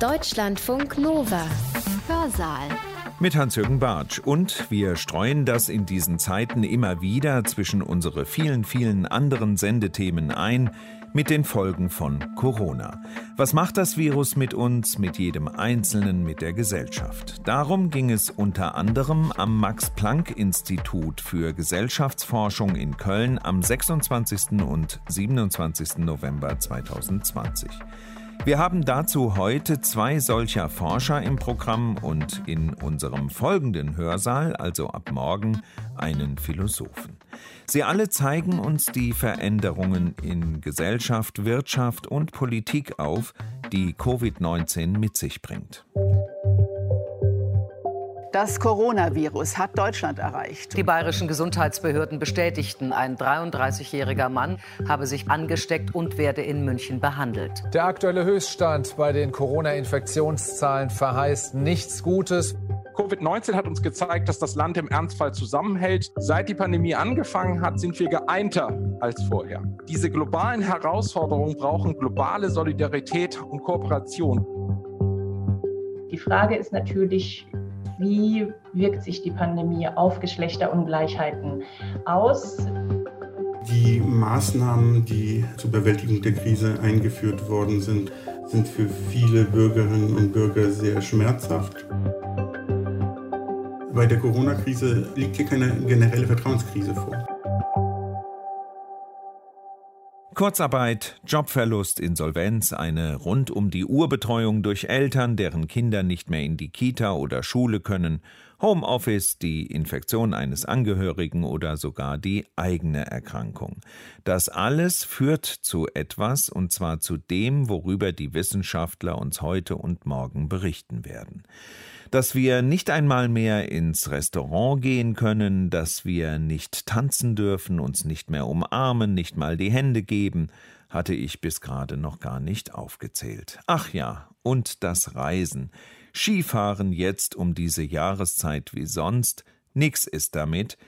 Deutschlandfunk Nova. Hörsaal. Mit Hans-Jürgen Bartsch. Und wir streuen das in diesen Zeiten immer wieder zwischen unsere vielen, vielen anderen Sendethemen ein mit den Folgen von Corona. Was macht das Virus mit uns, mit jedem Einzelnen, mit der Gesellschaft? Darum ging es unter anderem am Max-Planck-Institut für Gesellschaftsforschung in Köln am 26. und 27. November 2020. Wir haben dazu heute zwei solcher Forscher im Programm und in unserem folgenden Hörsaal, also ab morgen, einen Philosophen. Sie alle zeigen uns die Veränderungen in Gesellschaft, Wirtschaft und Politik auf, die Covid-19 mit sich bringt. Das Coronavirus hat Deutschland erreicht. Die bayerischen Gesundheitsbehörden bestätigten, ein 33-jähriger Mann habe sich angesteckt und werde in München behandelt. Der aktuelle Höchststand bei den Corona-Infektionszahlen verheißt nichts Gutes. Covid-19 hat uns gezeigt, dass das Land im Ernstfall zusammenhält. Seit die Pandemie angefangen hat, sind wir geeinter als vorher. Diese globalen Herausforderungen brauchen globale Solidarität und Kooperation. Die Frage ist natürlich, wie wirkt sich die Pandemie auf Geschlechterungleichheiten aus? Die Maßnahmen, die zur Bewältigung der Krise eingeführt worden sind, sind für viele Bürgerinnen und Bürger sehr schmerzhaft. Bei der Corona-Krise liegt hier keine generelle Vertrauenskrise vor. Kurzarbeit, Jobverlust, Insolvenz, eine rund um die Uhr Betreuung durch Eltern, deren Kinder nicht mehr in die Kita oder Schule können, Homeoffice, die Infektion eines Angehörigen oder sogar die eigene Erkrankung. Das alles führt zu etwas, und zwar zu dem, worüber die Wissenschaftler uns heute und morgen berichten werden dass wir nicht einmal mehr ins Restaurant gehen können, dass wir nicht tanzen dürfen, uns nicht mehr umarmen, nicht mal die Hände geben, hatte ich bis gerade noch gar nicht aufgezählt. Ach ja, und das Reisen. Skifahren jetzt um diese Jahreszeit wie sonst, nix ist damit.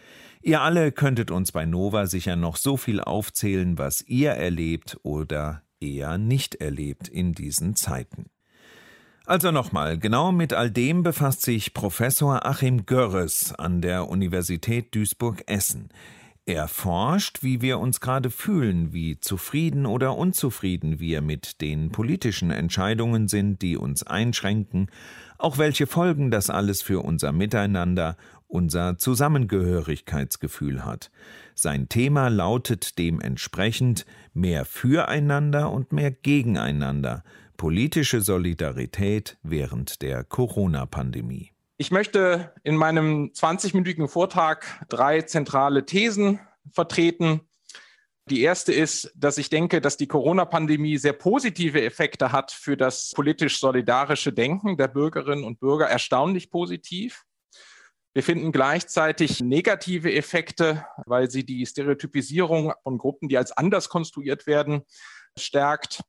Ihr alle könntet uns bei Nova sicher noch so viel aufzählen, was ihr erlebt oder eher nicht erlebt in diesen Zeiten. Also nochmal, genau mit all dem befasst sich Professor Achim Görres an der Universität Duisburg-Essen. Er forscht, wie wir uns gerade fühlen, wie zufrieden oder unzufrieden wir mit den politischen Entscheidungen sind, die uns einschränken, auch welche Folgen das alles für unser Miteinander, unser Zusammengehörigkeitsgefühl hat. Sein Thema lautet dementsprechend mehr füreinander und mehr gegeneinander, politische Solidarität während der Corona-Pandemie. Ich möchte in meinem 20-minütigen Vortrag drei zentrale Thesen vertreten. Die erste ist, dass ich denke, dass die Corona-Pandemie sehr positive Effekte hat für das politisch-solidarische Denken der Bürgerinnen und Bürger, erstaunlich positiv. Wir finden gleichzeitig negative Effekte, weil sie die Stereotypisierung von Gruppen, die als anders konstruiert werden, stärkt.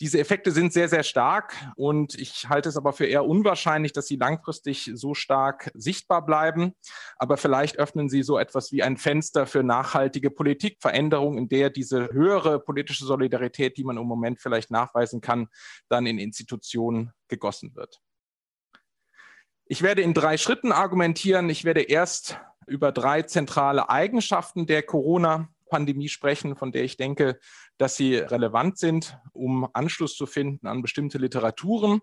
Diese Effekte sind sehr, sehr stark und ich halte es aber für eher unwahrscheinlich, dass sie langfristig so stark sichtbar bleiben. Aber vielleicht öffnen sie so etwas wie ein Fenster für nachhaltige Politikveränderung, in der diese höhere politische Solidarität, die man im Moment vielleicht nachweisen kann, dann in Institutionen gegossen wird. Ich werde in drei Schritten argumentieren. Ich werde erst über drei zentrale Eigenschaften der Corona Pandemie sprechen, von der ich denke, dass sie relevant sind, um Anschluss zu finden an bestimmte Literaturen.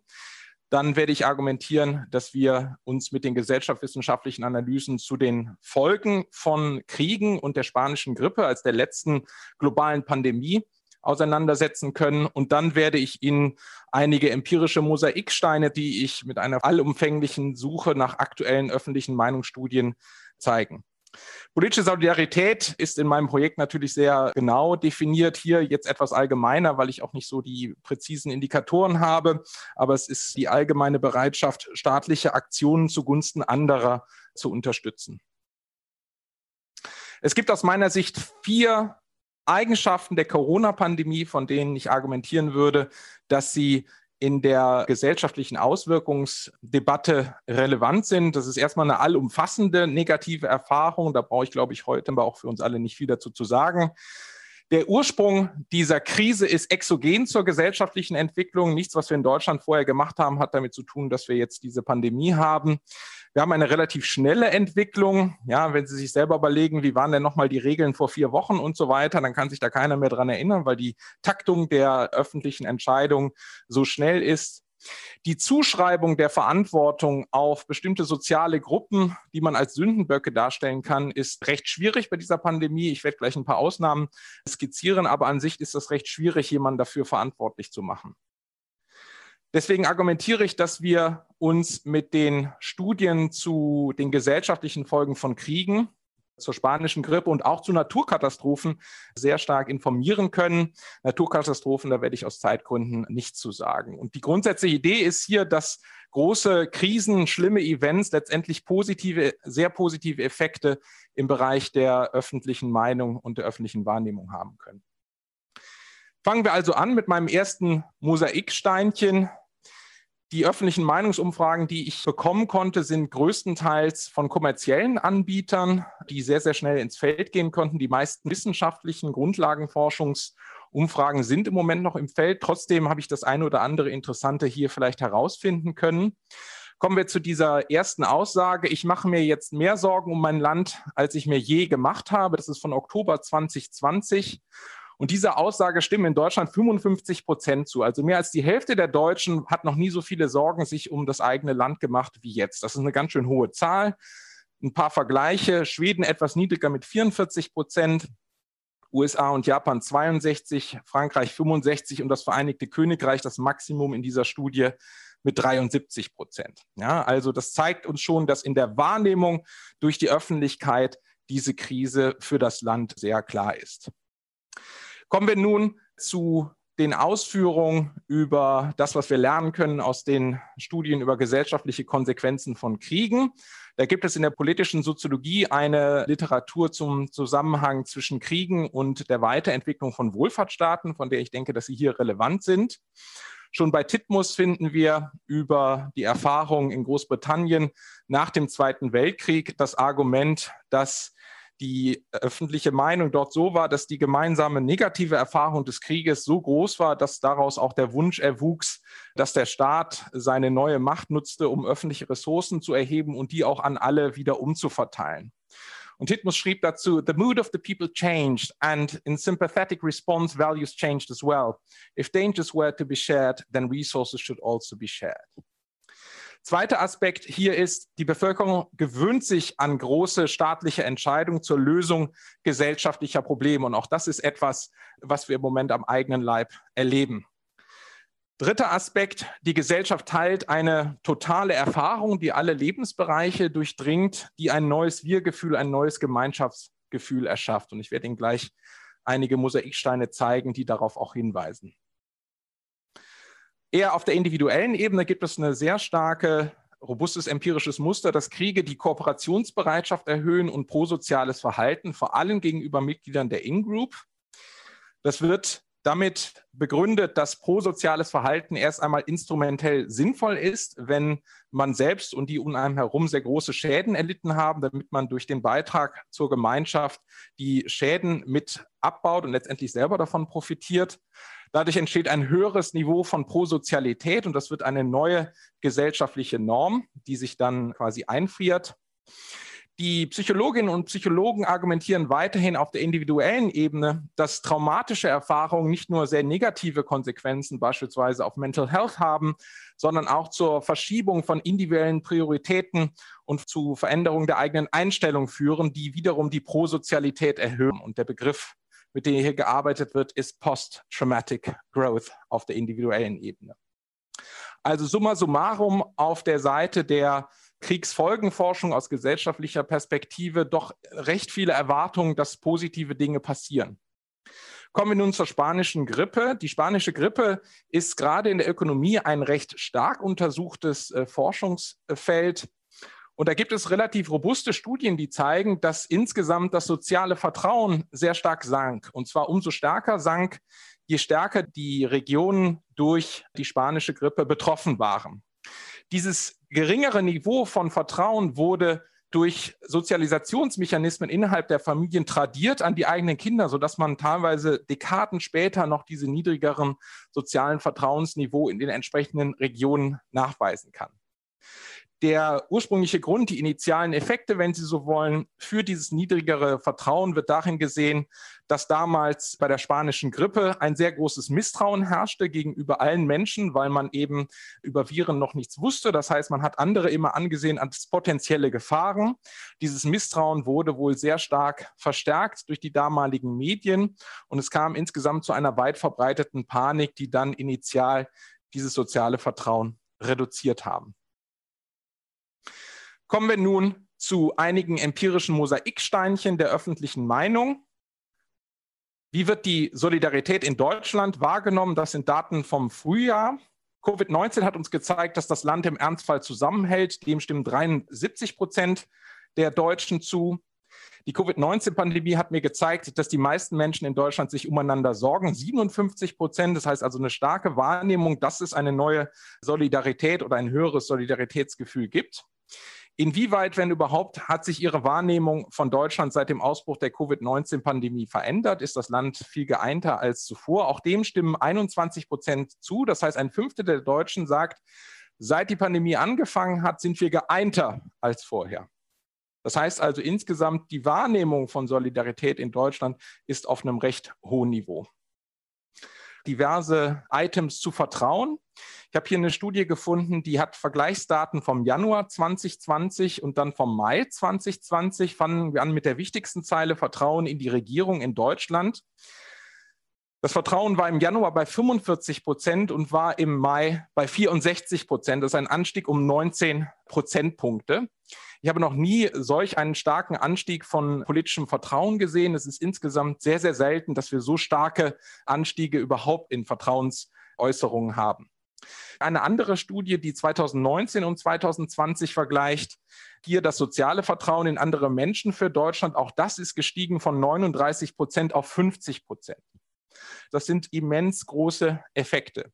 Dann werde ich argumentieren, dass wir uns mit den gesellschaftswissenschaftlichen Analysen zu den Folgen von Kriegen und der spanischen Grippe als der letzten globalen Pandemie auseinandersetzen können. Und dann werde ich Ihnen einige empirische Mosaiksteine, die ich mit einer allumfänglichen Suche nach aktuellen öffentlichen Meinungsstudien zeigen. Politische Solidarität ist in meinem Projekt natürlich sehr genau definiert. Hier jetzt etwas allgemeiner, weil ich auch nicht so die präzisen Indikatoren habe. Aber es ist die allgemeine Bereitschaft, staatliche Aktionen zugunsten anderer zu unterstützen. Es gibt aus meiner Sicht vier Eigenschaften der Corona-Pandemie, von denen ich argumentieren würde, dass sie in der gesellschaftlichen Auswirkungsdebatte relevant sind. Das ist erstmal eine allumfassende negative Erfahrung. Da brauche ich, glaube ich, heute aber auch für uns alle nicht viel dazu zu sagen. Der Ursprung dieser Krise ist exogen zur gesellschaftlichen Entwicklung. Nichts, was wir in Deutschland vorher gemacht haben, hat damit zu tun, dass wir jetzt diese Pandemie haben. Wir haben eine relativ schnelle Entwicklung. Ja, wenn Sie sich selber überlegen, wie waren denn nochmal die Regeln vor vier Wochen und so weiter, dann kann sich da keiner mehr dran erinnern, weil die Taktung der öffentlichen Entscheidung so schnell ist. Die Zuschreibung der Verantwortung auf bestimmte soziale Gruppen, die man als Sündenböcke darstellen kann, ist recht schwierig bei dieser Pandemie. Ich werde gleich ein paar Ausnahmen skizzieren, aber an sich ist es recht schwierig, jemanden dafür verantwortlich zu machen. Deswegen argumentiere ich, dass wir uns mit den Studien zu den gesellschaftlichen Folgen von Kriegen zur spanischen Grippe und auch zu Naturkatastrophen sehr stark informieren können. Naturkatastrophen, da werde ich aus Zeitgründen nichts zu sagen. Und die grundsätzliche Idee ist hier, dass große Krisen, schlimme Events letztendlich positive, sehr positive Effekte im Bereich der öffentlichen Meinung und der öffentlichen Wahrnehmung haben können. Fangen wir also an mit meinem ersten Mosaiksteinchen. Die öffentlichen Meinungsumfragen, die ich bekommen konnte, sind größtenteils von kommerziellen Anbietern, die sehr, sehr schnell ins Feld gehen konnten. Die meisten wissenschaftlichen Grundlagenforschungsumfragen sind im Moment noch im Feld. Trotzdem habe ich das eine oder andere Interessante hier vielleicht herausfinden können. Kommen wir zu dieser ersten Aussage. Ich mache mir jetzt mehr Sorgen um mein Land, als ich mir je gemacht habe. Das ist von Oktober 2020. Und diese Aussage stimmen in Deutschland 55 Prozent zu. Also mehr als die Hälfte der Deutschen hat noch nie so viele Sorgen sich um das eigene Land gemacht wie jetzt. Das ist eine ganz schön hohe Zahl. Ein paar Vergleiche. Schweden etwas niedriger mit 44 Prozent. USA und Japan 62, Frankreich 65 und das Vereinigte Königreich das Maximum in dieser Studie mit 73 Prozent. Ja, also das zeigt uns schon, dass in der Wahrnehmung durch die Öffentlichkeit diese Krise für das Land sehr klar ist. Kommen wir nun zu den Ausführungen über das, was wir lernen können aus den Studien über gesellschaftliche Konsequenzen von Kriegen. Da gibt es in der politischen Soziologie eine Literatur zum Zusammenhang zwischen Kriegen und der Weiterentwicklung von Wohlfahrtsstaaten, von der ich denke, dass sie hier relevant sind. Schon bei Titmus finden wir über die Erfahrungen in Großbritannien nach dem Zweiten Weltkrieg das Argument, dass die öffentliche Meinung dort so war, dass die gemeinsame negative Erfahrung des Krieges so groß war, dass daraus auch der Wunsch erwuchs, dass der Staat seine neue Macht nutzte, um öffentliche Ressourcen zu erheben und die auch an alle wieder umzuverteilen. Und Titmus schrieb dazu, The mood of the people changed and in sympathetic response values changed as well. If dangers were to be shared, then resources should also be shared. Zweiter Aspekt hier ist, die Bevölkerung gewöhnt sich an große staatliche Entscheidungen zur Lösung gesellschaftlicher Probleme. Und auch das ist etwas, was wir im Moment am eigenen Leib erleben. Dritter Aspekt, die Gesellschaft teilt eine totale Erfahrung, die alle Lebensbereiche durchdringt, die ein neues Wir-Gefühl, ein neues Gemeinschaftsgefühl erschafft. Und ich werde Ihnen gleich einige Mosaiksteine zeigen, die darauf auch hinweisen. Eher auf der individuellen Ebene gibt es eine sehr starke, robustes empirisches Muster, dass Kriege die Kooperationsbereitschaft erhöhen und prosoziales Verhalten, vor allem gegenüber Mitgliedern der In-Group. Das wird damit begründet, dass prosoziales Verhalten erst einmal instrumentell sinnvoll ist, wenn man selbst und die um einen herum sehr große Schäden erlitten haben, damit man durch den Beitrag zur Gemeinschaft die Schäden mit abbaut und letztendlich selber davon profitiert. Dadurch entsteht ein höheres Niveau von Prosozialität und das wird eine neue gesellschaftliche Norm, die sich dann quasi einfriert. Die Psychologinnen und Psychologen argumentieren weiterhin auf der individuellen Ebene, dass traumatische Erfahrungen nicht nur sehr negative Konsequenzen beispielsweise auf Mental Health haben, sondern auch zur Verschiebung von individuellen Prioritäten und zu Veränderungen der eigenen Einstellung führen, die wiederum die Prosozialität erhöhen. Und der Begriff mit denen hier gearbeitet wird, ist Post-Traumatic Growth auf der individuellen Ebene. Also summa summarum auf der Seite der Kriegsfolgenforschung aus gesellschaftlicher Perspektive doch recht viele Erwartungen, dass positive Dinge passieren. Kommen wir nun zur spanischen Grippe. Die spanische Grippe ist gerade in der Ökonomie ein recht stark untersuchtes äh, Forschungsfeld. Und da gibt es relativ robuste Studien, die zeigen, dass insgesamt das soziale Vertrauen sehr stark sank. Und zwar umso stärker sank, je stärker die Regionen durch die spanische Grippe betroffen waren. Dieses geringere Niveau von Vertrauen wurde durch Sozialisationsmechanismen innerhalb der Familien tradiert an die eigenen Kinder, sodass man teilweise Dekaden später noch diese niedrigeren sozialen Vertrauensniveau in den entsprechenden Regionen nachweisen kann der ursprüngliche Grund, die initialen Effekte, wenn Sie so wollen, für dieses niedrigere Vertrauen wird darin gesehen, dass damals bei der spanischen Grippe ein sehr großes Misstrauen herrschte gegenüber allen Menschen, weil man eben über Viren noch nichts wusste. Das heißt, man hat andere immer angesehen als potenzielle Gefahren. Dieses Misstrauen wurde wohl sehr stark verstärkt durch die damaligen Medien und es kam insgesamt zu einer weit verbreiteten Panik, die dann initial dieses soziale Vertrauen reduziert haben. Kommen wir nun zu einigen empirischen Mosaiksteinchen der öffentlichen Meinung. Wie wird die Solidarität in Deutschland wahrgenommen? Das sind Daten vom Frühjahr. Covid-19 hat uns gezeigt, dass das Land im Ernstfall zusammenhält. Dem stimmen 73 Prozent der Deutschen zu. Die Covid-19-Pandemie hat mir gezeigt, dass die meisten Menschen in Deutschland sich umeinander sorgen. 57 Prozent, das heißt also eine starke Wahrnehmung, dass es eine neue Solidarität oder ein höheres Solidaritätsgefühl gibt. Inwieweit, wenn überhaupt, hat sich Ihre Wahrnehmung von Deutschland seit dem Ausbruch der Covid-19-Pandemie verändert? Ist das Land viel geeinter als zuvor? Auch dem stimmen 21 Prozent zu. Das heißt, ein Fünftel der Deutschen sagt, seit die Pandemie angefangen hat, sind wir geeinter als vorher. Das heißt also insgesamt, die Wahrnehmung von Solidarität in Deutschland ist auf einem recht hohen Niveau. Diverse Items zu vertrauen. Ich habe hier eine Studie gefunden, die hat Vergleichsdaten vom Januar 2020 und dann vom Mai 2020. Fangen wir an mit der wichtigsten Zeile Vertrauen in die Regierung in Deutschland. Das Vertrauen war im Januar bei 45 Prozent und war im Mai bei 64 Prozent. Das ist ein Anstieg um 19 Prozentpunkte. Ich habe noch nie solch einen starken Anstieg von politischem Vertrauen gesehen. Es ist insgesamt sehr, sehr selten, dass wir so starke Anstiege überhaupt in Vertrauensäußerungen haben. Eine andere Studie, die 2019 und 2020 vergleicht, hier das soziale Vertrauen in andere Menschen für Deutschland, auch das ist gestiegen von 39 Prozent auf 50 Prozent. Das sind immens große Effekte.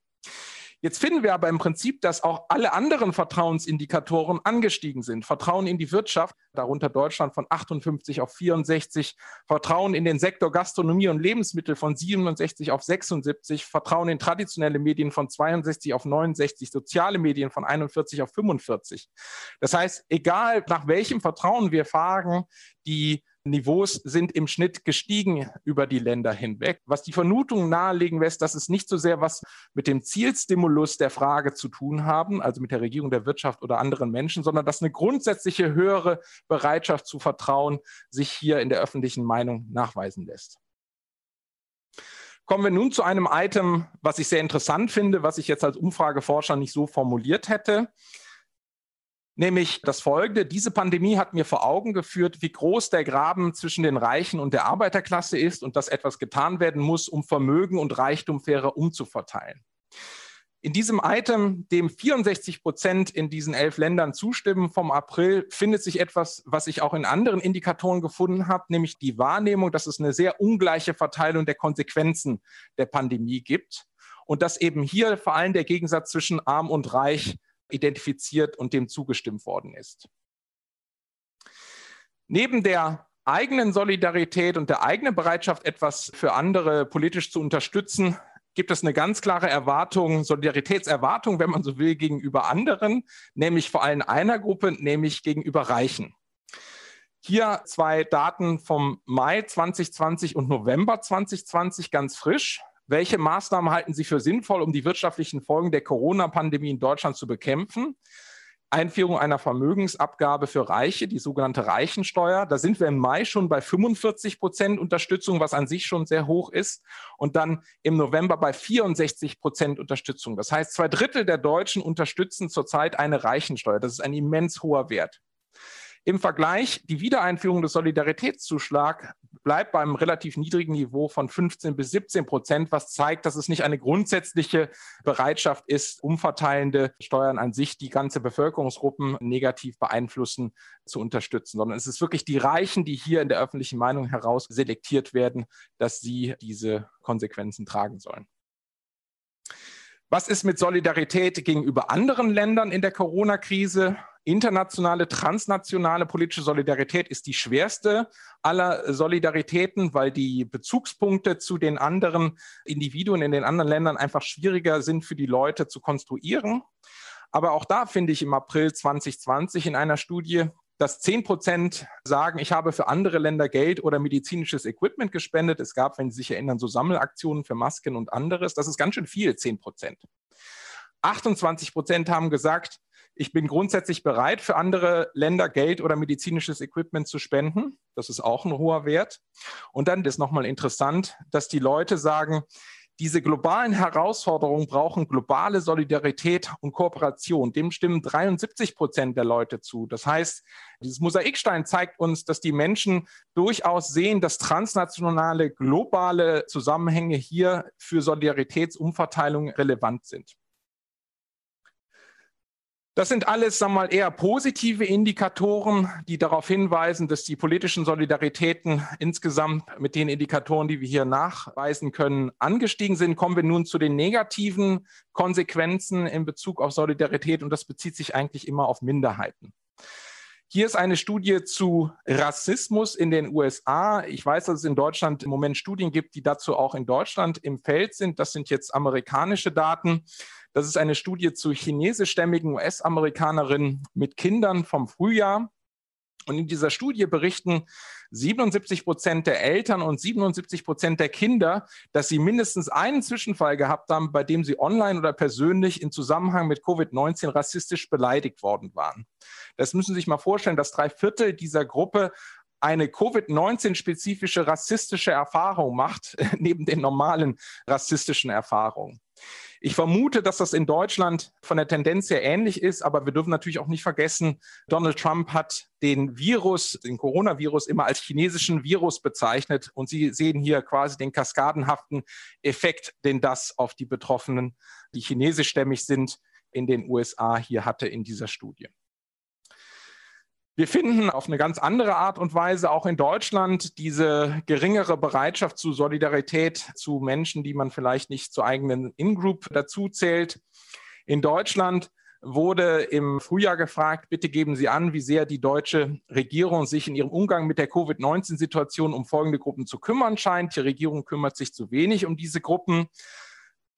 Jetzt finden wir aber im Prinzip, dass auch alle anderen Vertrauensindikatoren angestiegen sind. Vertrauen in die Wirtschaft, darunter Deutschland von 58 auf 64, Vertrauen in den Sektor Gastronomie und Lebensmittel von 67 auf 76, Vertrauen in traditionelle Medien von 62 auf 69, soziale Medien von 41 auf 45. Das heißt, egal nach welchem Vertrauen wir fragen, die Niveaus sind im Schnitt gestiegen über die Länder hinweg, was die Vermutung nahelegen lässt, dass es nicht so sehr was mit dem Zielstimulus der Frage zu tun haben, also mit der Regierung der Wirtschaft oder anderen Menschen, sondern dass eine grundsätzliche höhere Bereitschaft zu vertrauen sich hier in der öffentlichen Meinung nachweisen lässt. Kommen wir nun zu einem Item, was ich sehr interessant finde, was ich jetzt als Umfrageforscher nicht so formuliert hätte nämlich das Folgende. Diese Pandemie hat mir vor Augen geführt, wie groß der Graben zwischen den Reichen und der Arbeiterklasse ist und dass etwas getan werden muss, um Vermögen und Reichtum fairer umzuverteilen. In diesem Item, dem 64 Prozent in diesen elf Ländern zustimmen vom April, findet sich etwas, was ich auch in anderen Indikatoren gefunden habe, nämlich die Wahrnehmung, dass es eine sehr ungleiche Verteilung der Konsequenzen der Pandemie gibt und dass eben hier vor allem der Gegensatz zwischen arm und reich identifiziert und dem zugestimmt worden ist. Neben der eigenen Solidarität und der eigenen Bereitschaft, etwas für andere politisch zu unterstützen, gibt es eine ganz klare Erwartung, Solidaritätserwartung, wenn man so will, gegenüber anderen, nämlich vor allem einer Gruppe, nämlich gegenüber Reichen. Hier zwei Daten vom Mai 2020 und November 2020 ganz frisch. Welche Maßnahmen halten Sie für sinnvoll, um die wirtschaftlichen Folgen der Corona-Pandemie in Deutschland zu bekämpfen? Einführung einer Vermögensabgabe für Reiche, die sogenannte Reichensteuer. Da sind wir im Mai schon bei 45 Prozent Unterstützung, was an sich schon sehr hoch ist. Und dann im November bei 64 Prozent Unterstützung. Das heißt, zwei Drittel der Deutschen unterstützen zurzeit eine Reichensteuer. Das ist ein immens hoher Wert. Im Vergleich, die Wiedereinführung des Solidaritätszuschlags bleibt beim relativ niedrigen Niveau von 15 bis 17 Prozent, was zeigt, dass es nicht eine grundsätzliche Bereitschaft ist, umverteilende Steuern an sich die ganze Bevölkerungsgruppen negativ beeinflussen, zu unterstützen, sondern es ist wirklich die Reichen, die hier in der öffentlichen Meinung heraus selektiert werden, dass sie diese Konsequenzen tragen sollen. Was ist mit Solidarität gegenüber anderen Ländern in der Corona-Krise? internationale, transnationale politische Solidarität ist die schwerste aller Solidaritäten, weil die Bezugspunkte zu den anderen Individuen in den anderen Ländern einfach schwieriger sind für die Leute zu konstruieren. Aber auch da finde ich im April 2020 in einer Studie, dass 10 Prozent sagen, ich habe für andere Länder Geld oder medizinisches Equipment gespendet. Es gab, wenn Sie sich erinnern, so Sammelaktionen für Masken und anderes. Das ist ganz schön viel, 10 Prozent. 28 Prozent haben gesagt, ich bin grundsätzlich bereit, für andere Länder Geld oder medizinisches Equipment zu spenden. Das ist auch ein hoher Wert. Und dann ist nochmal interessant, dass die Leute sagen, diese globalen Herausforderungen brauchen globale Solidarität und Kooperation. Dem stimmen 73 Prozent der Leute zu. Das heißt, dieses Mosaikstein zeigt uns, dass die Menschen durchaus sehen, dass transnationale, globale Zusammenhänge hier für Solidaritätsumverteilung relevant sind. Das sind alles, sagen wir mal, eher positive Indikatoren, die darauf hinweisen, dass die politischen Solidaritäten insgesamt mit den Indikatoren, die wir hier nachweisen können, angestiegen sind. Kommen wir nun zu den negativen Konsequenzen in Bezug auf Solidarität und das bezieht sich eigentlich immer auf Minderheiten. Hier ist eine Studie zu Rassismus in den USA. Ich weiß, dass es in Deutschland im Moment Studien gibt, die dazu auch in Deutschland im Feld sind. Das sind jetzt amerikanische Daten. Das ist eine Studie zu chinesischstämmigen US-Amerikanerinnen mit Kindern vom Frühjahr. Und in dieser Studie berichten 77 Prozent der Eltern und 77 Prozent der Kinder, dass sie mindestens einen Zwischenfall gehabt haben, bei dem sie online oder persönlich in Zusammenhang mit Covid-19 rassistisch beleidigt worden waren. Das müssen Sie sich mal vorstellen, dass drei Viertel dieser Gruppe eine Covid-19-spezifische rassistische Erfahrung macht, neben den normalen rassistischen Erfahrungen. Ich vermute, dass das in Deutschland von der Tendenz her ähnlich ist, aber wir dürfen natürlich auch nicht vergessen, Donald Trump hat den Virus, den Coronavirus immer als chinesischen Virus bezeichnet und Sie sehen hier quasi den kaskadenhaften Effekt, den das auf die Betroffenen, die chinesischstämmig sind, in den USA hier hatte in dieser Studie. Wir finden auf eine ganz andere Art und Weise auch in Deutschland diese geringere Bereitschaft zu Solidarität zu Menschen, die man vielleicht nicht zur eigenen In-Group dazu zählt. In Deutschland wurde im Frühjahr gefragt, bitte geben Sie an, wie sehr die deutsche Regierung sich in ihrem Umgang mit der Covid-19-Situation um folgende Gruppen zu kümmern scheint. Die Regierung kümmert sich zu wenig um diese Gruppen.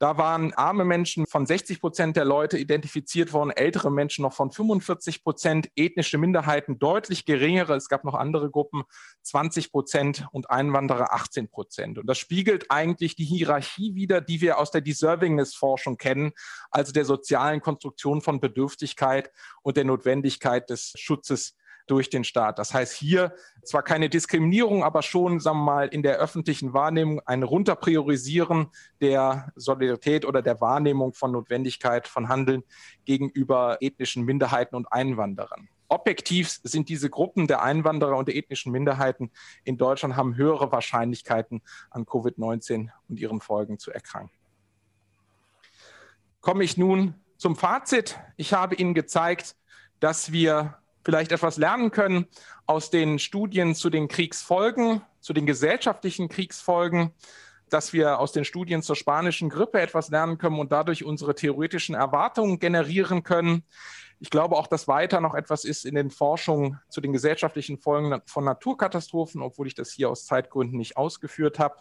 Da waren arme Menschen von 60 Prozent der Leute identifiziert worden, ältere Menschen noch von 45 Prozent, ethnische Minderheiten deutlich geringere. Es gab noch andere Gruppen, 20 Prozent und Einwanderer 18 Prozent. Und das spiegelt eigentlich die Hierarchie wider, die wir aus der Deservingness-Forschung kennen, also der sozialen Konstruktion von Bedürftigkeit und der Notwendigkeit des Schutzes durch den Staat. Das heißt hier zwar keine Diskriminierung, aber schon, sagen wir mal, in der öffentlichen Wahrnehmung ein Runterpriorisieren der Solidarität oder der Wahrnehmung von Notwendigkeit von Handeln gegenüber ethnischen Minderheiten und Einwanderern. Objektiv sind diese Gruppen der Einwanderer und der ethnischen Minderheiten in Deutschland haben höhere Wahrscheinlichkeiten an Covid-19 und ihren Folgen zu erkranken. Komme ich nun zum Fazit. Ich habe Ihnen gezeigt, dass wir vielleicht etwas lernen können aus den Studien zu den Kriegsfolgen, zu den gesellschaftlichen Kriegsfolgen, dass wir aus den Studien zur spanischen Grippe etwas lernen können und dadurch unsere theoretischen Erwartungen generieren können. Ich glaube auch, dass weiter noch etwas ist in den Forschungen zu den gesellschaftlichen Folgen von Naturkatastrophen, obwohl ich das hier aus Zeitgründen nicht ausgeführt habe.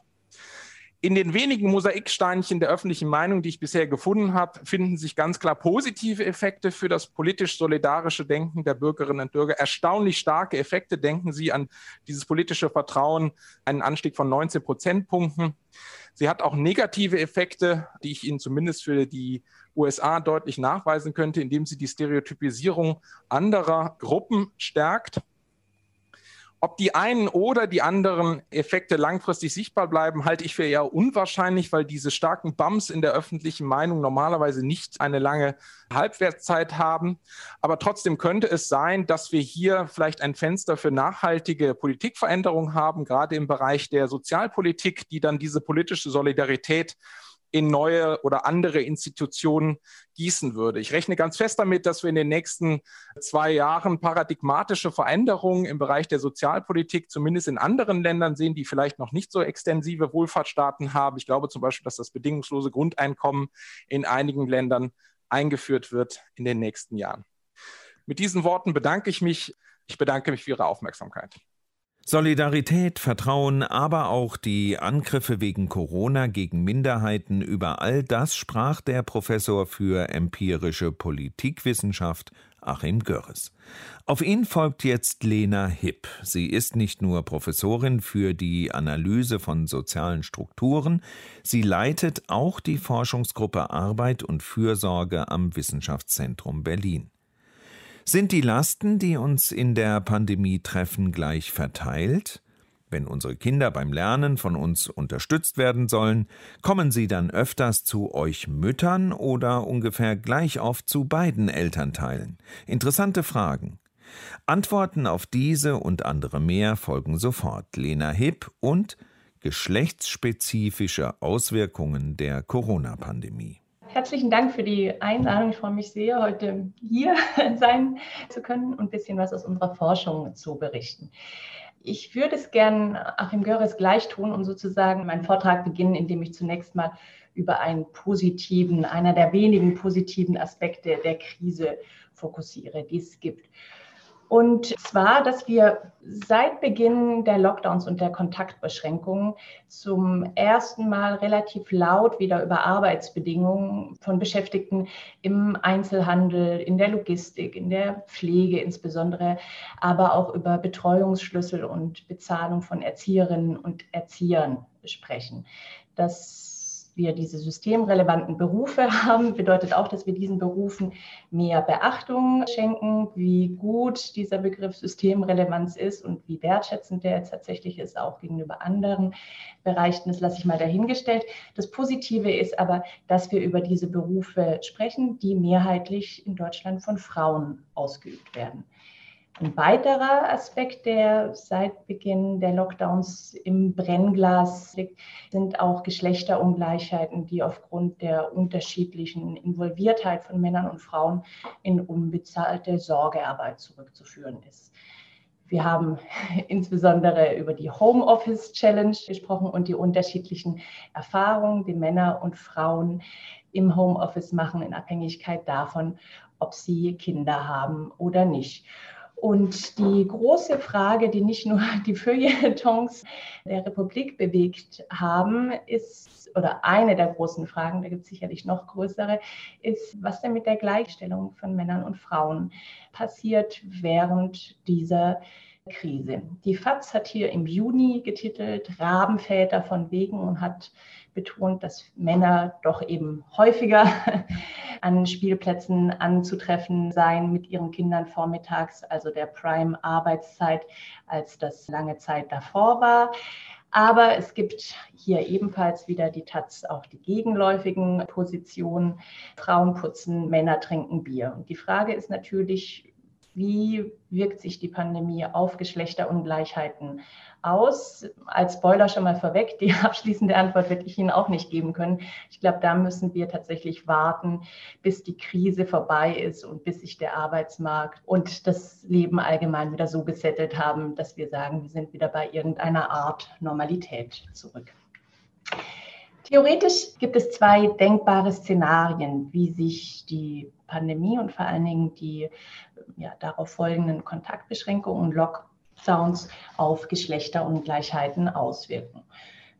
In den wenigen Mosaiksteinchen der öffentlichen Meinung, die ich bisher gefunden habe, finden sich ganz klar positive Effekte für das politisch-solidarische Denken der Bürgerinnen und Bürger. Erstaunlich starke Effekte. Denken Sie an dieses politische Vertrauen, einen Anstieg von 19 Prozentpunkten. Sie hat auch negative Effekte, die ich Ihnen zumindest für die USA deutlich nachweisen könnte, indem sie die Stereotypisierung anderer Gruppen stärkt. Ob die einen oder die anderen Effekte langfristig sichtbar bleiben, halte ich für eher unwahrscheinlich, weil diese starken Bumps in der öffentlichen Meinung normalerweise nicht eine lange Halbwertszeit haben. Aber trotzdem könnte es sein, dass wir hier vielleicht ein Fenster für nachhaltige Politikveränderung haben, gerade im Bereich der Sozialpolitik, die dann diese politische Solidarität in neue oder andere Institutionen gießen würde. Ich rechne ganz fest damit, dass wir in den nächsten zwei Jahren paradigmatische Veränderungen im Bereich der Sozialpolitik, zumindest in anderen Ländern sehen, die vielleicht noch nicht so extensive Wohlfahrtsstaaten haben. Ich glaube zum Beispiel, dass das bedingungslose Grundeinkommen in einigen Ländern eingeführt wird in den nächsten Jahren. Mit diesen Worten bedanke ich mich. Ich bedanke mich für Ihre Aufmerksamkeit. Solidarität, Vertrauen, aber auch die Angriffe wegen Corona gegen Minderheiten, über all das sprach der Professor für empirische Politikwissenschaft Achim Görres. Auf ihn folgt jetzt Lena Hipp. Sie ist nicht nur Professorin für die Analyse von sozialen Strukturen, sie leitet auch die Forschungsgruppe Arbeit und Fürsorge am Wissenschaftszentrum Berlin. Sind die Lasten, die uns in der Pandemie treffen, gleich verteilt? Wenn unsere Kinder beim Lernen von uns unterstützt werden sollen, kommen sie dann öfters zu euch Müttern oder ungefähr gleich oft zu beiden Elternteilen? Interessante Fragen. Antworten auf diese und andere mehr folgen sofort. Lena Hipp und geschlechtsspezifische Auswirkungen der Corona-Pandemie. Herzlichen Dank für die Einladung. Ich freue mich sehr, heute hier sein zu können und ein bisschen was aus unserer Forschung zu berichten. Ich würde es gern Achim Görres gleich tun und sozusagen meinen Vortrag beginnen, indem ich zunächst mal über einen positiven, einer der wenigen positiven Aspekte der Krise fokussiere, die es gibt. Und zwar, dass wir seit Beginn der Lockdowns und der Kontaktbeschränkungen zum ersten Mal relativ laut wieder über Arbeitsbedingungen von Beschäftigten im Einzelhandel, in der Logistik, in der Pflege insbesondere, aber auch über Betreuungsschlüssel und Bezahlung von Erzieherinnen und Erziehern sprechen. Das wir diese systemrelevanten Berufe haben, bedeutet auch, dass wir diesen Berufen mehr Beachtung schenken. Wie gut dieser Begriff Systemrelevanz ist und wie wertschätzend der jetzt tatsächlich ist, auch gegenüber anderen Bereichen, das lasse ich mal dahingestellt. Das Positive ist aber, dass wir über diese Berufe sprechen, die mehrheitlich in Deutschland von Frauen ausgeübt werden. Ein weiterer Aspekt, der seit Beginn der Lockdowns im Brennglas liegt, sind auch Geschlechterungleichheiten, die aufgrund der unterschiedlichen Involviertheit von Männern und Frauen in unbezahlte Sorgearbeit zurückzuführen ist. Wir haben insbesondere über die Homeoffice Challenge gesprochen und die unterschiedlichen Erfahrungen, die Männer und Frauen im Homeoffice machen, in Abhängigkeit davon, ob sie Kinder haben oder nicht. Und die große Frage, die nicht nur die Feuilletons der Republik bewegt haben, ist, oder eine der großen Fragen, da gibt es sicherlich noch größere, ist, was denn mit der Gleichstellung von Männern und Frauen passiert während dieser Krise. Die FAZ hat hier im Juni getitelt Rabenväter von Wegen und hat betont, dass Männer doch eben häufiger an Spielplätzen anzutreffen seien mit ihren Kindern vormittags, also der Prime-Arbeitszeit, als das lange Zeit davor war. Aber es gibt hier ebenfalls wieder die Taz auch die gegenläufigen Positionen. Frauen putzen, Männer trinken Bier. Und die Frage ist natürlich, wie wirkt sich die Pandemie auf Geschlechterungleichheiten aus? Als Spoiler schon mal vorweg, die abschließende Antwort werde ich Ihnen auch nicht geben können. Ich glaube, da müssen wir tatsächlich warten, bis die Krise vorbei ist und bis sich der Arbeitsmarkt und das Leben allgemein wieder so gesettelt haben, dass wir sagen, wir sind wieder bei irgendeiner Art Normalität zurück. Theoretisch gibt es zwei denkbare Szenarien, wie sich die Pandemie und vor allen Dingen die ja, darauf folgenden Kontaktbeschränkungen und Lockdowns auf Geschlechterungleichheiten auswirken.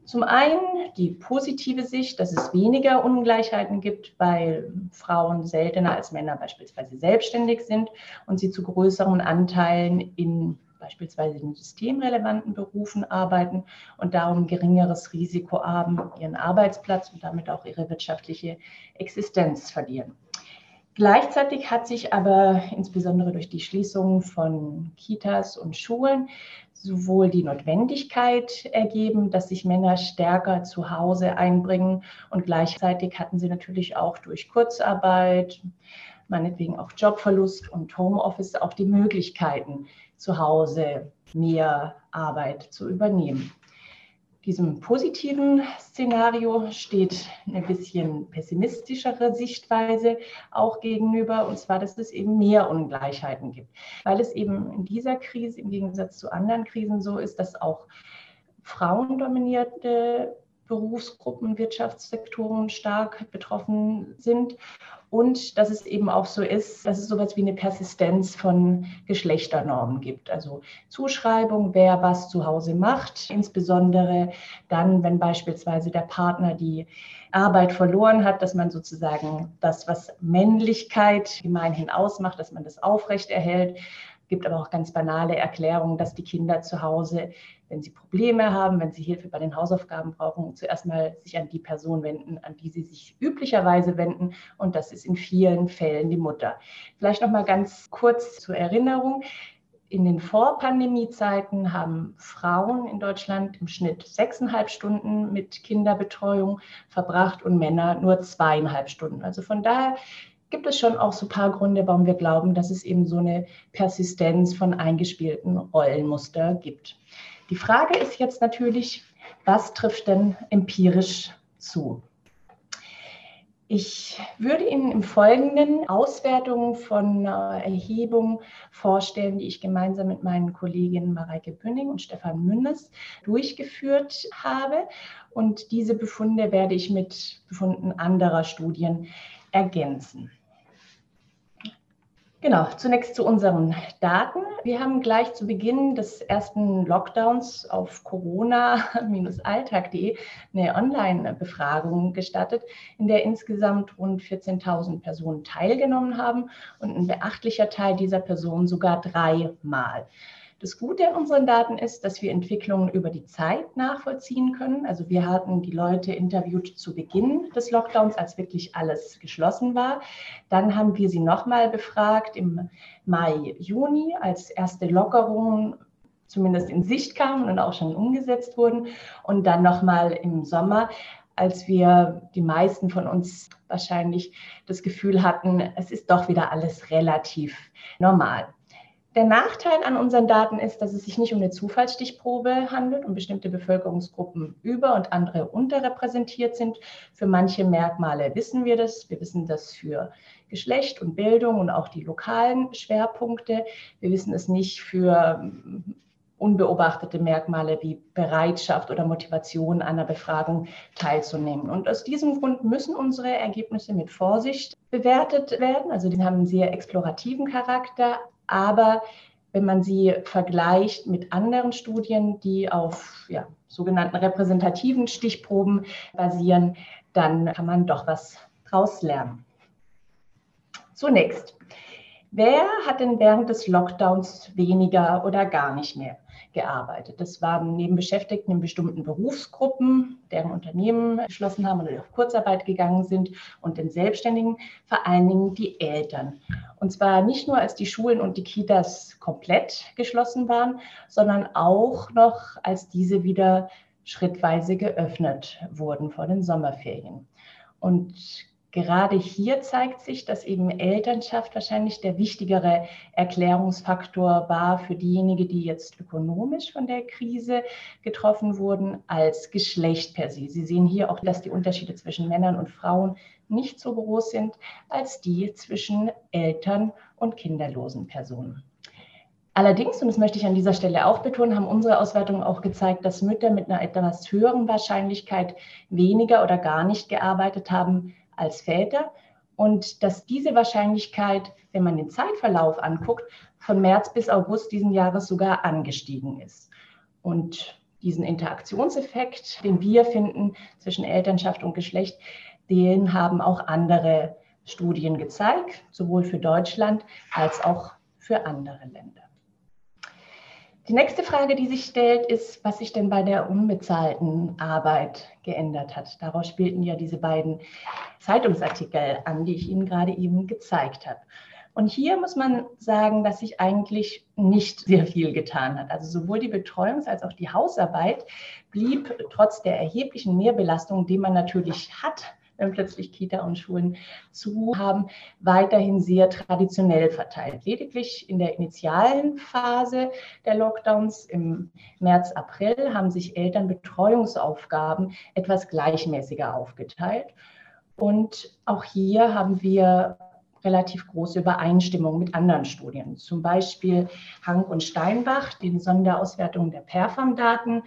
Zum einen die positive Sicht, dass es weniger Ungleichheiten gibt, weil Frauen seltener als Männer beispielsweise selbstständig sind und sie zu größeren Anteilen in beispielsweise in systemrelevanten Berufen arbeiten und darum geringeres Risiko haben, ihren Arbeitsplatz und damit auch ihre wirtschaftliche Existenz verlieren. Gleichzeitig hat sich aber insbesondere durch die Schließung von Kitas und Schulen sowohl die Notwendigkeit ergeben, dass sich Männer stärker zu Hause einbringen und gleichzeitig hatten sie natürlich auch durch Kurzarbeit, meinetwegen auch Jobverlust und Homeoffice auch die Möglichkeiten, zu Hause mehr Arbeit zu übernehmen. Diesem positiven Szenario steht eine bisschen pessimistischere Sichtweise auch gegenüber, und zwar, dass es eben mehr Ungleichheiten gibt, weil es eben in dieser Krise im Gegensatz zu anderen Krisen so ist, dass auch frauendominierte Berufsgruppen, Wirtschaftssektoren stark betroffen sind und dass es eben auch so ist, dass es sowas wie eine Persistenz von Geschlechternormen gibt. Also Zuschreibung, wer was zu Hause macht, insbesondere dann, wenn beispielsweise der Partner die Arbeit verloren hat, dass man sozusagen das, was Männlichkeit gemeinhin ausmacht, dass man das aufrechterhält gibt aber auch ganz banale Erklärungen, dass die Kinder zu Hause, wenn sie Probleme haben, wenn sie Hilfe bei den Hausaufgaben brauchen, zuerst mal sich an die Person wenden, an die sie sich üblicherweise wenden. Und das ist in vielen Fällen die Mutter. Vielleicht noch mal ganz kurz zur Erinnerung. In den Vorpandemiezeiten haben Frauen in Deutschland im Schnitt sechseinhalb Stunden mit Kinderbetreuung verbracht und Männer nur zweieinhalb Stunden. Also von daher gibt es schon auch so ein paar Gründe, warum wir glauben, dass es eben so eine Persistenz von eingespielten Rollenmuster gibt. Die Frage ist jetzt natürlich, was trifft denn empirisch zu? Ich würde Ihnen im Folgenden Auswertungen von Erhebungen vorstellen, die ich gemeinsam mit meinen Kolleginnen Mareike Bünning und Stefan Münnes durchgeführt habe. Und diese Befunde werde ich mit Befunden anderer Studien ergänzen. Genau, zunächst zu unseren Daten. Wir haben gleich zu Beginn des ersten Lockdowns auf corona-alltag.de eine Online-Befragung gestattet, in der insgesamt rund 14.000 Personen teilgenommen haben und ein beachtlicher Teil dieser Personen sogar dreimal. Das Gute an unseren Daten ist, dass wir Entwicklungen über die Zeit nachvollziehen können. Also wir hatten die Leute interviewt zu Beginn des Lockdowns, als wirklich alles geschlossen war. Dann haben wir sie nochmal befragt im Mai, Juni, als erste Lockerungen zumindest in Sicht kamen und auch schon umgesetzt wurden. Und dann nochmal im Sommer, als wir die meisten von uns wahrscheinlich das Gefühl hatten, es ist doch wieder alles relativ normal. Der Nachteil an unseren Daten ist, dass es sich nicht um eine Zufallsstichprobe handelt und bestimmte Bevölkerungsgruppen über und andere unterrepräsentiert sind. Für manche Merkmale wissen wir das. Wir wissen das für Geschlecht und Bildung und auch die lokalen Schwerpunkte. Wir wissen es nicht für ähm, unbeobachtete Merkmale wie Bereitschaft oder Motivation an einer Befragung teilzunehmen. Und aus diesem Grund müssen unsere Ergebnisse mit Vorsicht bewertet werden. Also die haben einen sehr explorativen Charakter, aber wenn man sie vergleicht mit anderen Studien, die auf ja, sogenannten repräsentativen Stichproben basieren, dann kann man doch was draus lernen. Zunächst, wer hat denn während des Lockdowns weniger oder gar nicht mehr gearbeitet. Das waren neben Beschäftigten in bestimmten Berufsgruppen, deren Unternehmen geschlossen haben oder auf Kurzarbeit gegangen sind und den Selbstständigen, vor allen Dingen die Eltern. Und zwar nicht nur, als die Schulen und die Kitas komplett geschlossen waren, sondern auch noch, als diese wieder schrittweise geöffnet wurden vor den Sommerferien. Und gerade hier zeigt sich, dass eben Elternschaft wahrscheinlich der wichtigere Erklärungsfaktor war für diejenigen, die jetzt ökonomisch von der Krise getroffen wurden, als Geschlecht per se. Sie sehen hier auch, dass die Unterschiede zwischen Männern und Frauen nicht so groß sind als die zwischen Eltern und kinderlosen Personen. Allerdings, und das möchte ich an dieser Stelle auch betonen, haben unsere Auswertungen auch gezeigt, dass Mütter mit einer etwas höheren Wahrscheinlichkeit weniger oder gar nicht gearbeitet haben als Väter und dass diese Wahrscheinlichkeit, wenn man den Zeitverlauf anguckt, von März bis August diesen Jahres sogar angestiegen ist. Und diesen Interaktionseffekt, den wir finden zwischen Elternschaft und Geschlecht, den haben auch andere Studien gezeigt, sowohl für Deutschland als auch für andere Länder. Die nächste Frage, die sich stellt, ist, was sich denn bei der unbezahlten Arbeit geändert hat. Daraus spielten ja diese beiden Zeitungsartikel an, die ich Ihnen gerade eben gezeigt habe. Und hier muss man sagen, dass sich eigentlich nicht sehr viel getan hat. Also sowohl die Betreuungs- als auch die Hausarbeit blieb trotz der erheblichen Mehrbelastung, die man natürlich hat wenn plötzlich Kita und Schulen zu haben, weiterhin sehr traditionell verteilt. Lediglich in der initialen Phase der Lockdowns im März, April haben sich Elternbetreuungsaufgaben etwas gleichmäßiger aufgeteilt. Und auch hier haben wir relativ große Übereinstimmung mit anderen Studien. Zum Beispiel Hank und Steinbach, den Sonderauswertungen der Perfam-Daten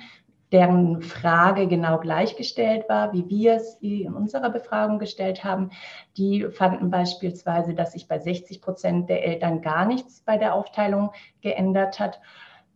deren Frage genau gleichgestellt war, wie wir es in unserer Befragung gestellt haben. Die fanden beispielsweise, dass sich bei 60 Prozent der Eltern gar nichts bei der Aufteilung geändert hat,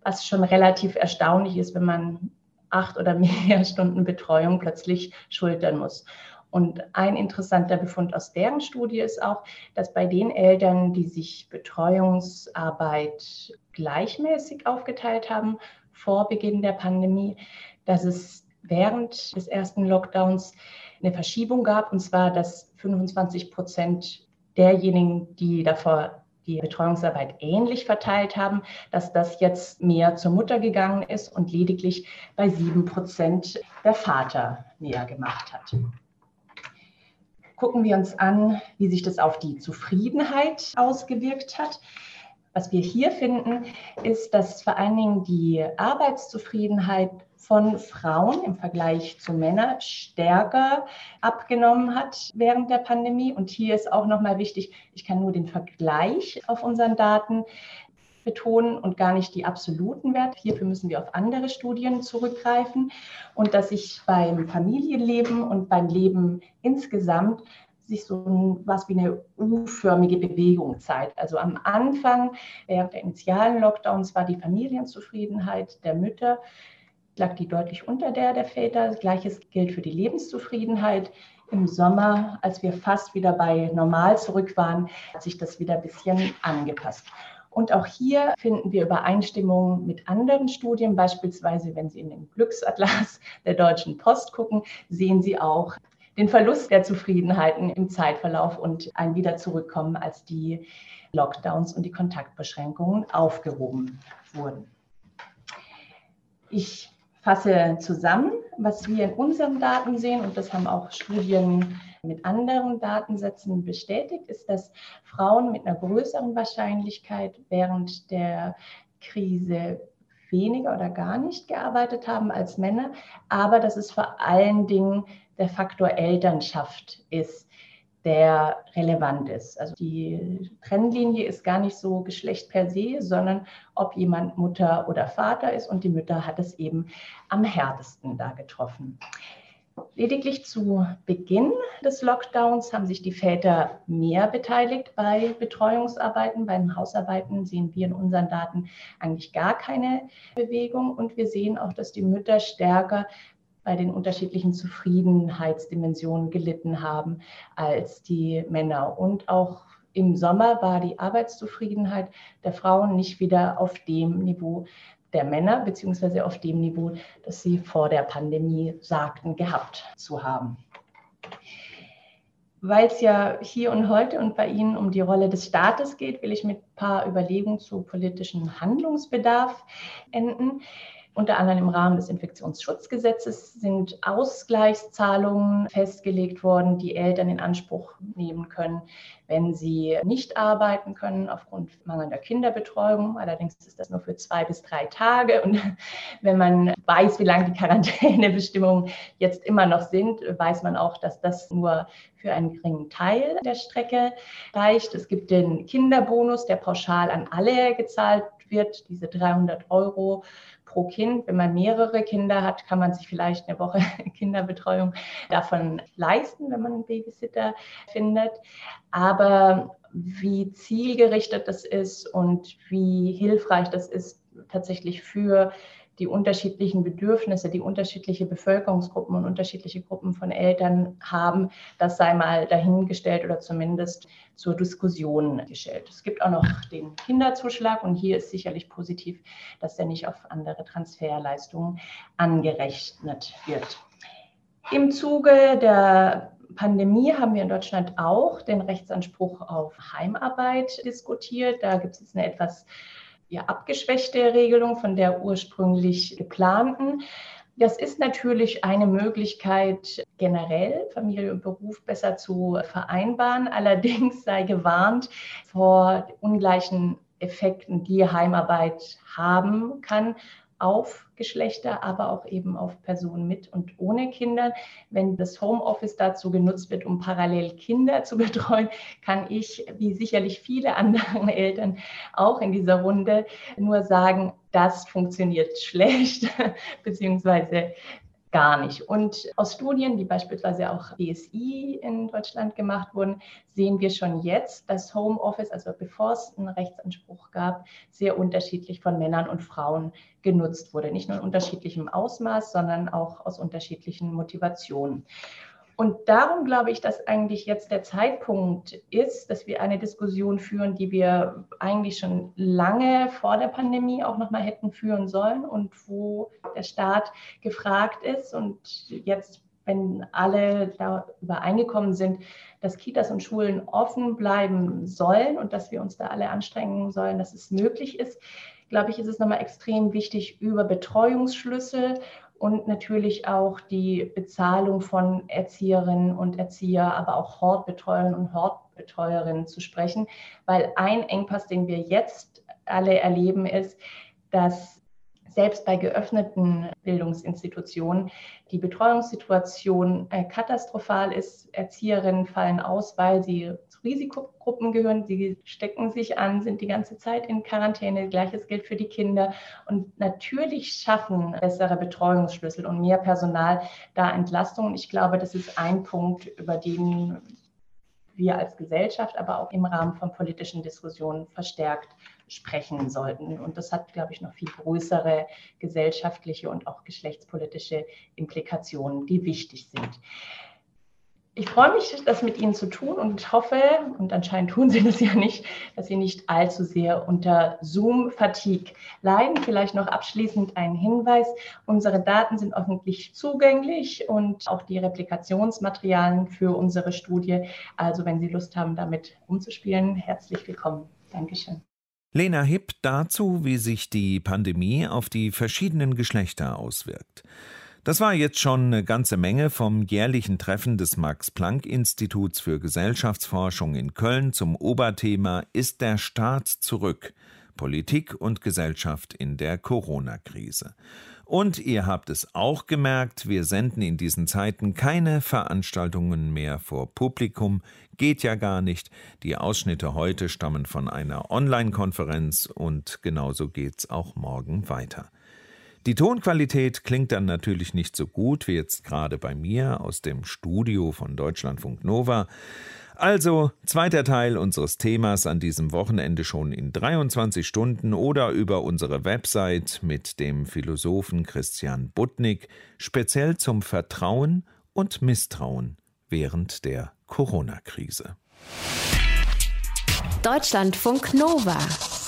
was schon relativ erstaunlich ist, wenn man acht oder mehr Stunden Betreuung plötzlich schultern muss. Und ein interessanter Befund aus deren Studie ist auch, dass bei den Eltern, die sich Betreuungsarbeit gleichmäßig aufgeteilt haben, vor Beginn der Pandemie, dass es während des ersten Lockdowns eine Verschiebung gab, und zwar, dass 25 Prozent derjenigen, die davor die Betreuungsarbeit ähnlich verteilt haben, dass das jetzt mehr zur Mutter gegangen ist und lediglich bei sieben Prozent der Vater mehr gemacht hat. Gucken wir uns an, wie sich das auf die Zufriedenheit ausgewirkt hat. Was wir hier finden, ist, dass vor allen Dingen die Arbeitszufriedenheit von Frauen im Vergleich zu Männern stärker abgenommen hat während der Pandemie. Und hier ist auch nochmal wichtig, ich kann nur den Vergleich auf unseren Daten betonen und gar nicht die absoluten Werte. Hierfür müssen wir auf andere Studien zurückgreifen und dass sich beim Familienleben und beim Leben insgesamt sich so was wie eine U-förmige Bewegung zeigt. Also am Anfang, während der initialen Lockdowns, war die Familienzufriedenheit der Mütter, lag die deutlich unter der der Väter. Gleiches gilt für die Lebenszufriedenheit. Im Sommer, als wir fast wieder bei normal zurück waren, hat sich das wieder ein bisschen angepasst. Und auch hier finden wir Übereinstimmungen mit anderen Studien. Beispielsweise, wenn Sie in den Glücksatlas der Deutschen Post gucken, sehen Sie auch den Verlust der Zufriedenheiten im Zeitverlauf und ein Wiederzurückkommen, als die Lockdowns und die Kontaktbeschränkungen aufgehoben wurden. Ich fasse zusammen, was wir in unseren Daten sehen, und das haben auch Studien mit anderen Datensätzen bestätigt, ist, dass Frauen mit einer größeren Wahrscheinlichkeit während der Krise weniger oder gar nicht gearbeitet haben als Männer, aber dass es vor allen Dingen der Faktor Elternschaft ist, der relevant ist. Also die Trennlinie ist gar nicht so Geschlecht per se, sondern ob jemand Mutter oder Vater ist und die Mütter hat es eben am härtesten da getroffen. Lediglich zu Beginn des Lockdowns haben sich die Väter mehr beteiligt bei Betreuungsarbeiten. Beim Hausarbeiten sehen wir in unseren Daten eigentlich gar keine Bewegung und wir sehen auch, dass die Mütter stärker bei den unterschiedlichen Zufriedenheitsdimensionen gelitten haben als die Männer. Und auch im Sommer war die Arbeitszufriedenheit der Frauen nicht wieder auf dem Niveau der Männer, beziehungsweise auf dem Niveau, das sie vor der Pandemie sagten, gehabt zu haben. Weil es ja hier und heute und bei Ihnen um die Rolle des Staates geht, will ich mit ein paar Überlegungen zu politischem Handlungsbedarf enden. Unter anderem im Rahmen des Infektionsschutzgesetzes sind Ausgleichszahlungen festgelegt worden, die Eltern in Anspruch nehmen können, wenn sie nicht arbeiten können aufgrund mangelnder Kinderbetreuung. Allerdings ist das nur für zwei bis drei Tage. Und wenn man weiß, wie lange die Quarantänebestimmungen jetzt immer noch sind, weiß man auch, dass das nur für einen geringen Teil der Strecke reicht. Es gibt den Kinderbonus, der pauschal an alle gezahlt wird, diese 300 Euro pro Kind. Wenn man mehrere Kinder hat, kann man sich vielleicht eine Woche Kinderbetreuung davon leisten, wenn man einen Babysitter findet. Aber wie zielgerichtet das ist und wie hilfreich das ist tatsächlich für die unterschiedlichen Bedürfnisse, die unterschiedliche Bevölkerungsgruppen und unterschiedliche Gruppen von Eltern haben, das sei mal dahingestellt oder zumindest zur Diskussion gestellt. Es gibt auch noch den Kinderzuschlag und hier ist sicherlich positiv, dass der nicht auf andere Transferleistungen angerechnet wird. Im Zuge der Pandemie haben wir in Deutschland auch den Rechtsanspruch auf Heimarbeit diskutiert. Da gibt es eine etwas ja, abgeschwächte Regelung von der ursprünglich geplanten. Das ist natürlich eine Möglichkeit, generell Familie und Beruf besser zu vereinbaren. Allerdings sei gewarnt vor ungleichen Effekten, die Heimarbeit haben kann auf Geschlechter, aber auch eben auf Personen mit und ohne Kinder. Wenn das Homeoffice dazu genutzt wird, um parallel Kinder zu betreuen, kann ich, wie sicherlich viele andere Eltern auch in dieser Runde, nur sagen, das funktioniert schlecht, beziehungsweise gar nicht. Und aus Studien, die beispielsweise auch BSI in Deutschland gemacht wurden, sehen wir schon jetzt, dass Homeoffice, also bevor es einen Rechtsanspruch gab, sehr unterschiedlich von Männern und Frauen genutzt wurde. Nicht nur in unterschiedlichem Ausmaß, sondern auch aus unterschiedlichen Motivationen. Und darum glaube ich, dass eigentlich jetzt der Zeitpunkt ist, dass wir eine Diskussion führen, die wir eigentlich schon lange vor der Pandemie auch nochmal hätten führen sollen und wo der Staat gefragt ist. Und jetzt wenn alle da übereingekommen sind, dass Kitas und Schulen offen bleiben sollen und dass wir uns da alle anstrengen sollen, dass es möglich ist, glaube ich, ist es nochmal extrem wichtig, über Betreuungsschlüssel und natürlich auch die Bezahlung von Erzieherinnen und Erzieher, aber auch Hortbetreuerinnen und Hortbetreuerinnen zu sprechen, weil ein Engpass, den wir jetzt alle erleben, ist, dass selbst bei geöffneten Bildungsinstitutionen die Betreuungssituation äh, katastrophal ist. Erzieherinnen fallen aus, weil sie Risikogruppen gehören. Sie stecken sich an, sind die ganze Zeit in Quarantäne. Gleiches gilt für die Kinder. Und natürlich schaffen bessere Betreuungsschlüssel und mehr Personal da Entlastung. Ich glaube, das ist ein Punkt, über den wir als Gesellschaft, aber auch im Rahmen von politischen Diskussionen verstärkt sprechen sollten. Und das hat, glaube ich, noch viel größere gesellschaftliche und auch geschlechtspolitische Implikationen, die wichtig sind. Ich freue mich, das mit Ihnen zu tun und hoffe, und anscheinend tun Sie das ja nicht, dass Sie nicht allzu sehr unter Zoom-Fatigue leiden. Vielleicht noch abschließend ein Hinweis. Unsere Daten sind öffentlich zugänglich und auch die Replikationsmaterialien für unsere Studie. Also wenn Sie Lust haben, damit umzuspielen, herzlich willkommen. Dankeschön. Lena Hipp dazu, wie sich die Pandemie auf die verschiedenen Geschlechter auswirkt. Das war jetzt schon eine ganze Menge vom jährlichen Treffen des Max-Planck-Instituts für Gesellschaftsforschung in Köln zum Oberthema Ist der Staat zurück? Politik und Gesellschaft in der Corona-Krise. Und ihr habt es auch gemerkt, wir senden in diesen Zeiten keine Veranstaltungen mehr vor Publikum, geht ja gar nicht. Die Ausschnitte heute stammen von einer Online-Konferenz und genauso geht's auch morgen weiter. Die Tonqualität klingt dann natürlich nicht so gut wie jetzt gerade bei mir aus dem Studio von Deutschlandfunk Nova. Also, zweiter Teil unseres Themas an diesem Wochenende schon in 23 Stunden oder über unsere Website mit dem Philosophen Christian Butnik, speziell zum Vertrauen und Misstrauen während der Corona-Krise. Deutschlandfunk Nova